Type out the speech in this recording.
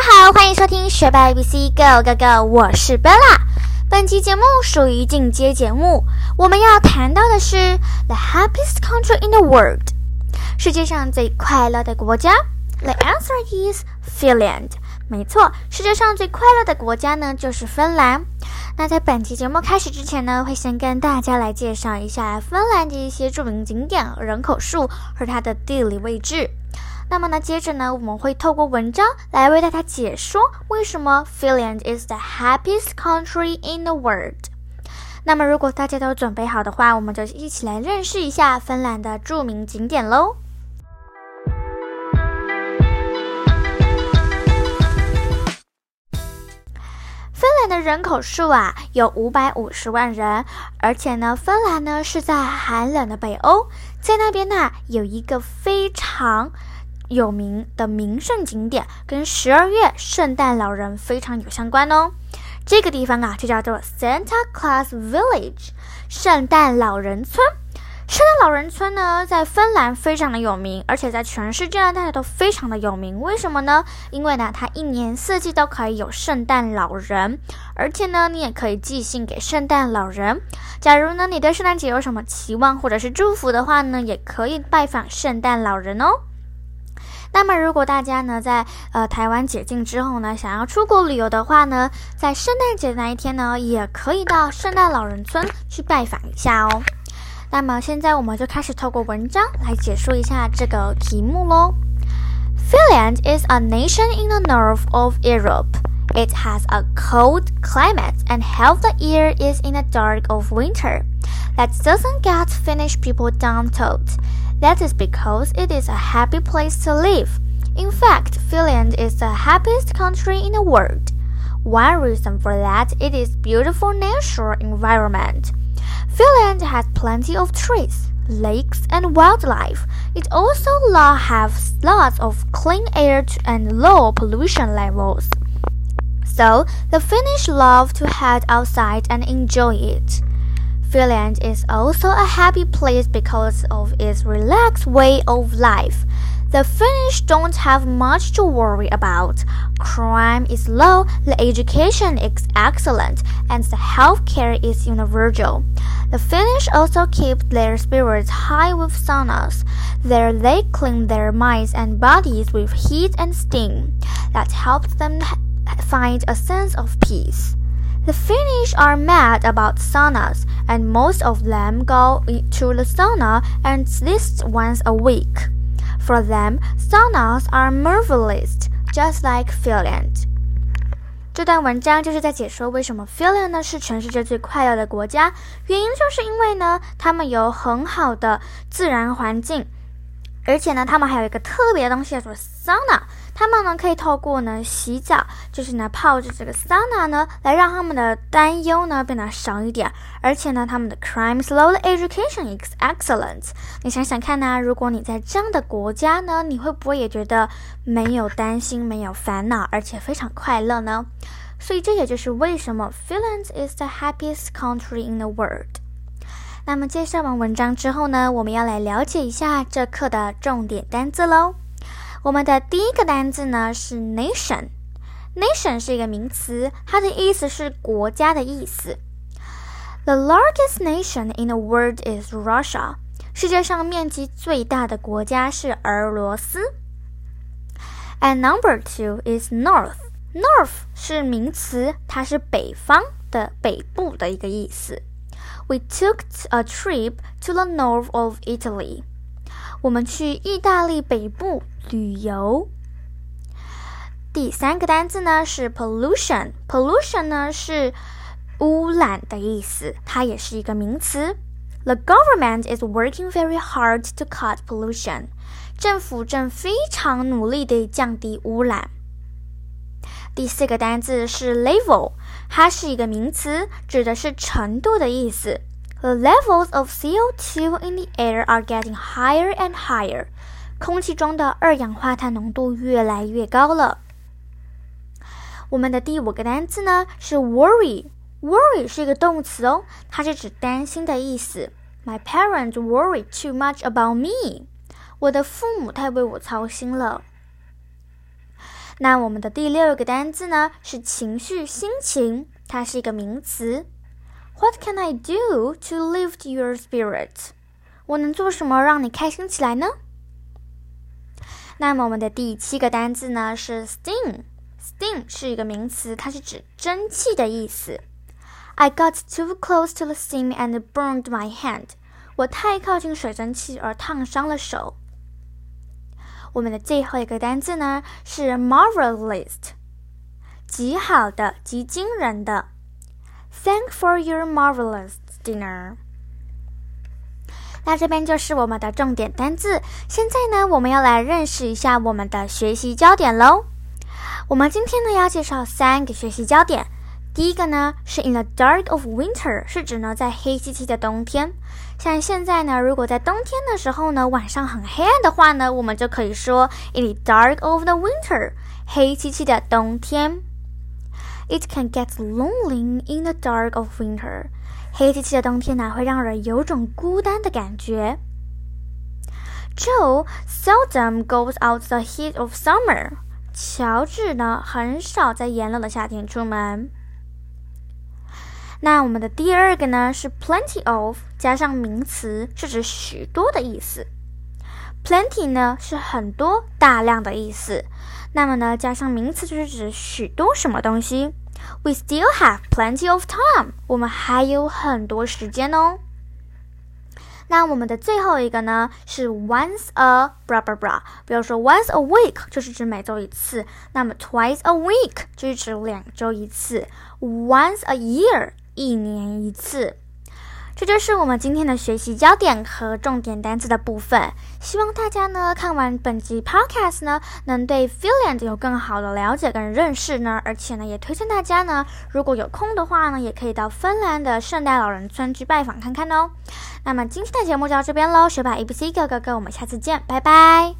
家好，欢迎收听学霸 ABC Go Go Go，我是 Bella。本期节目属于进阶节目，我们要谈到的是 The happiest country in the world，世界上最快乐的国家。The answer is Finland。没错，世界上最快乐的国家呢就是芬兰。那在本期节目开始之前呢，会先跟大家来介绍一下芬兰的一些著名景点、人口数和它的地理位置。那么呢，接着呢，我们会透过文章来为大家解说为什么 Finland is the happiest country in the world。那么，如果大家都准备好的话，我们就一起来认识一下芬兰的著名景点喽。芬兰的人口数啊有五百五十万人，而且呢，芬兰呢是在寒冷的北欧，在那边呢有一个非常。有名的名胜景点跟十二月圣诞老人非常有相关哦。这个地方啊，就叫做 Santa Claus Village，圣诞老人村。圣诞老人村呢，在芬兰非常的有名，而且在全世界呢，大家都非常的有名。为什么呢？因为呢，它一年四季都可以有圣诞老人，而且呢，你也可以寄信给圣诞老人。假如呢，你对圣诞节有什么期望或者是祝福的话呢，也可以拜访圣诞老人哦。那么，如果大家呢在呃台湾解禁之后呢，想要出国旅游的话呢，在圣诞节那一天呢，也可以到圣诞老人村去拜访一下哦。那么现在我们就开始透过文章来解说一下这个题目喽。Finland is a nation in the north of Europe. It has a cold climate and half the year is in the dark of winter. That doesn't get Finnish people down told. That is because it is a happy place to live. In fact, Finland is the happiest country in the world. One reason for that it is beautiful natural environment. Finland has plenty of trees, lakes, and wildlife. It also has lots of clean air and low pollution levels. So, the Finnish love to head outside and enjoy it. Finland is also a happy place because of its relaxed way of life. The Finnish don't have much to worry about. Crime is low, the education is excellent, and the healthcare is universal. The Finnish also keep their spirits high with saunas. There they clean their minds and bodies with heat and steam. That helps them find a sense of peace. The Finnish are mad about saunas, and most of them go to the sauna at least once a week. For them, saunas are marvelous, just like Finland. 这段文章就是在解说为什么 Finland 呢是全世界最快乐的国家，原因就是因为呢，他们有很好的自然环境，而且呢，他们还有一个特别的东西叫做 sauna。 他们呢可以透过呢洗澡，就是呢泡着这个桑拿呢，来让他们的担忧呢变得少一点。而且呢，他们的 crime slow education is excellent。你想想看呢，如果你在这样的国家呢，你会不会也觉得没有担心、没有烦恼，而且非常快乐呢？所以这也就是为什么 Finland is the happiest country in the world。那么介绍完文章之后呢，我们要来了解一下这课的重点单词喽。我们的第一个单字呢是 nation。nation 是一个名词，它的意思是国家的意思。The largest nation in the world is Russia。世界上面积最大的国家是俄罗斯。And number two is north。North 是名词，它是北方的北部的一个意思。We took a trip to the north of Italy。 我们去意大利北部旅游。第三个单词呢是 pollution。pollution 呢是污染的意思，它也是一个名词。The government is working very hard to cut pollution。政府正非常努力地降低污染。第四个单词是 level，它是一个名词，指的是程度的意思。The levels of CO2 in the air are getting higher and higher. 空气中的二氧化碳浓度越来越高了。我们的第五个单词呢是 worry。worry 是一个动词哦，它是指担心的意思。My parents worry too much about me. 我的父母太为我操心了。那我们的第六个单字呢是情绪、心情，它是一个名词。What can I do to lift your spirit？我能做什么让你开心起来呢？那么我们的第七个单字呢是 steam。steam 是一个名词，它是指蒸汽的意思。I got too close to the steam and burned my hand。我太靠近水蒸气而烫伤了手。我们的最后一个单字呢是 marvelous，极好的、极惊人的。Thank for your marvelous dinner。那这边就是我们的重点单字。现在呢，我们要来认识一下我们的学习焦点喽。我们今天呢要介绍三个学习焦点。第一个呢是 in the dark of winter，是指呢在黑漆漆的冬天。像现在呢，如果在冬天的时候呢，晚上很黑暗的话呢，我们就可以说 in the dark of the winter，黑漆漆的冬天。It can get lonely in the dark of winter，黑漆漆的冬天呢，会让人有种孤单的感觉。Joe seldom goes out the heat of summer。乔治呢，很少在炎热的夏天出门。那我们的第二个呢是 plenty of 加上名词，是指许多的意思。 Plenty 呢是很多、大量的意思。那么呢加上名词就是指许多什么东西。We still have plenty of time，我们还有很多时间哦。那我们的最后一个呢是 once a bra bra bra，比如说 once a week 就是指每周一次，那么 twice a week 就是指两周一次，once a year 一年一次。这就是我们今天的学习焦点和重点单词的部分。希望大家呢看完本集 podcast 呢，能对 Finland 有更好的了解跟认识呢。而且呢，也推荐大家呢，如果有空的话呢，也可以到芬兰的圣诞老人村去拜访看看哦。那么今天的节目就到这边喽，学霸 ABC 哥哥哥，我们下次见，拜拜。